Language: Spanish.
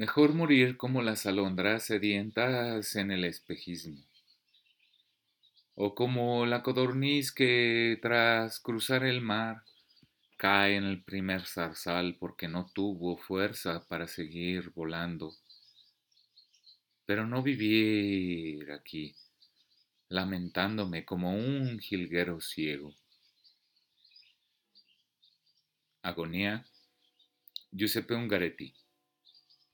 Mejor morir como las alondras sedientas en el espejismo, o como la codorniz que tras cruzar el mar cae en el primer zarzal porque no tuvo fuerza para seguir volando. Pero no vivir aquí, lamentándome como un jilguero ciego. Agonía, Giuseppe Ungaretti.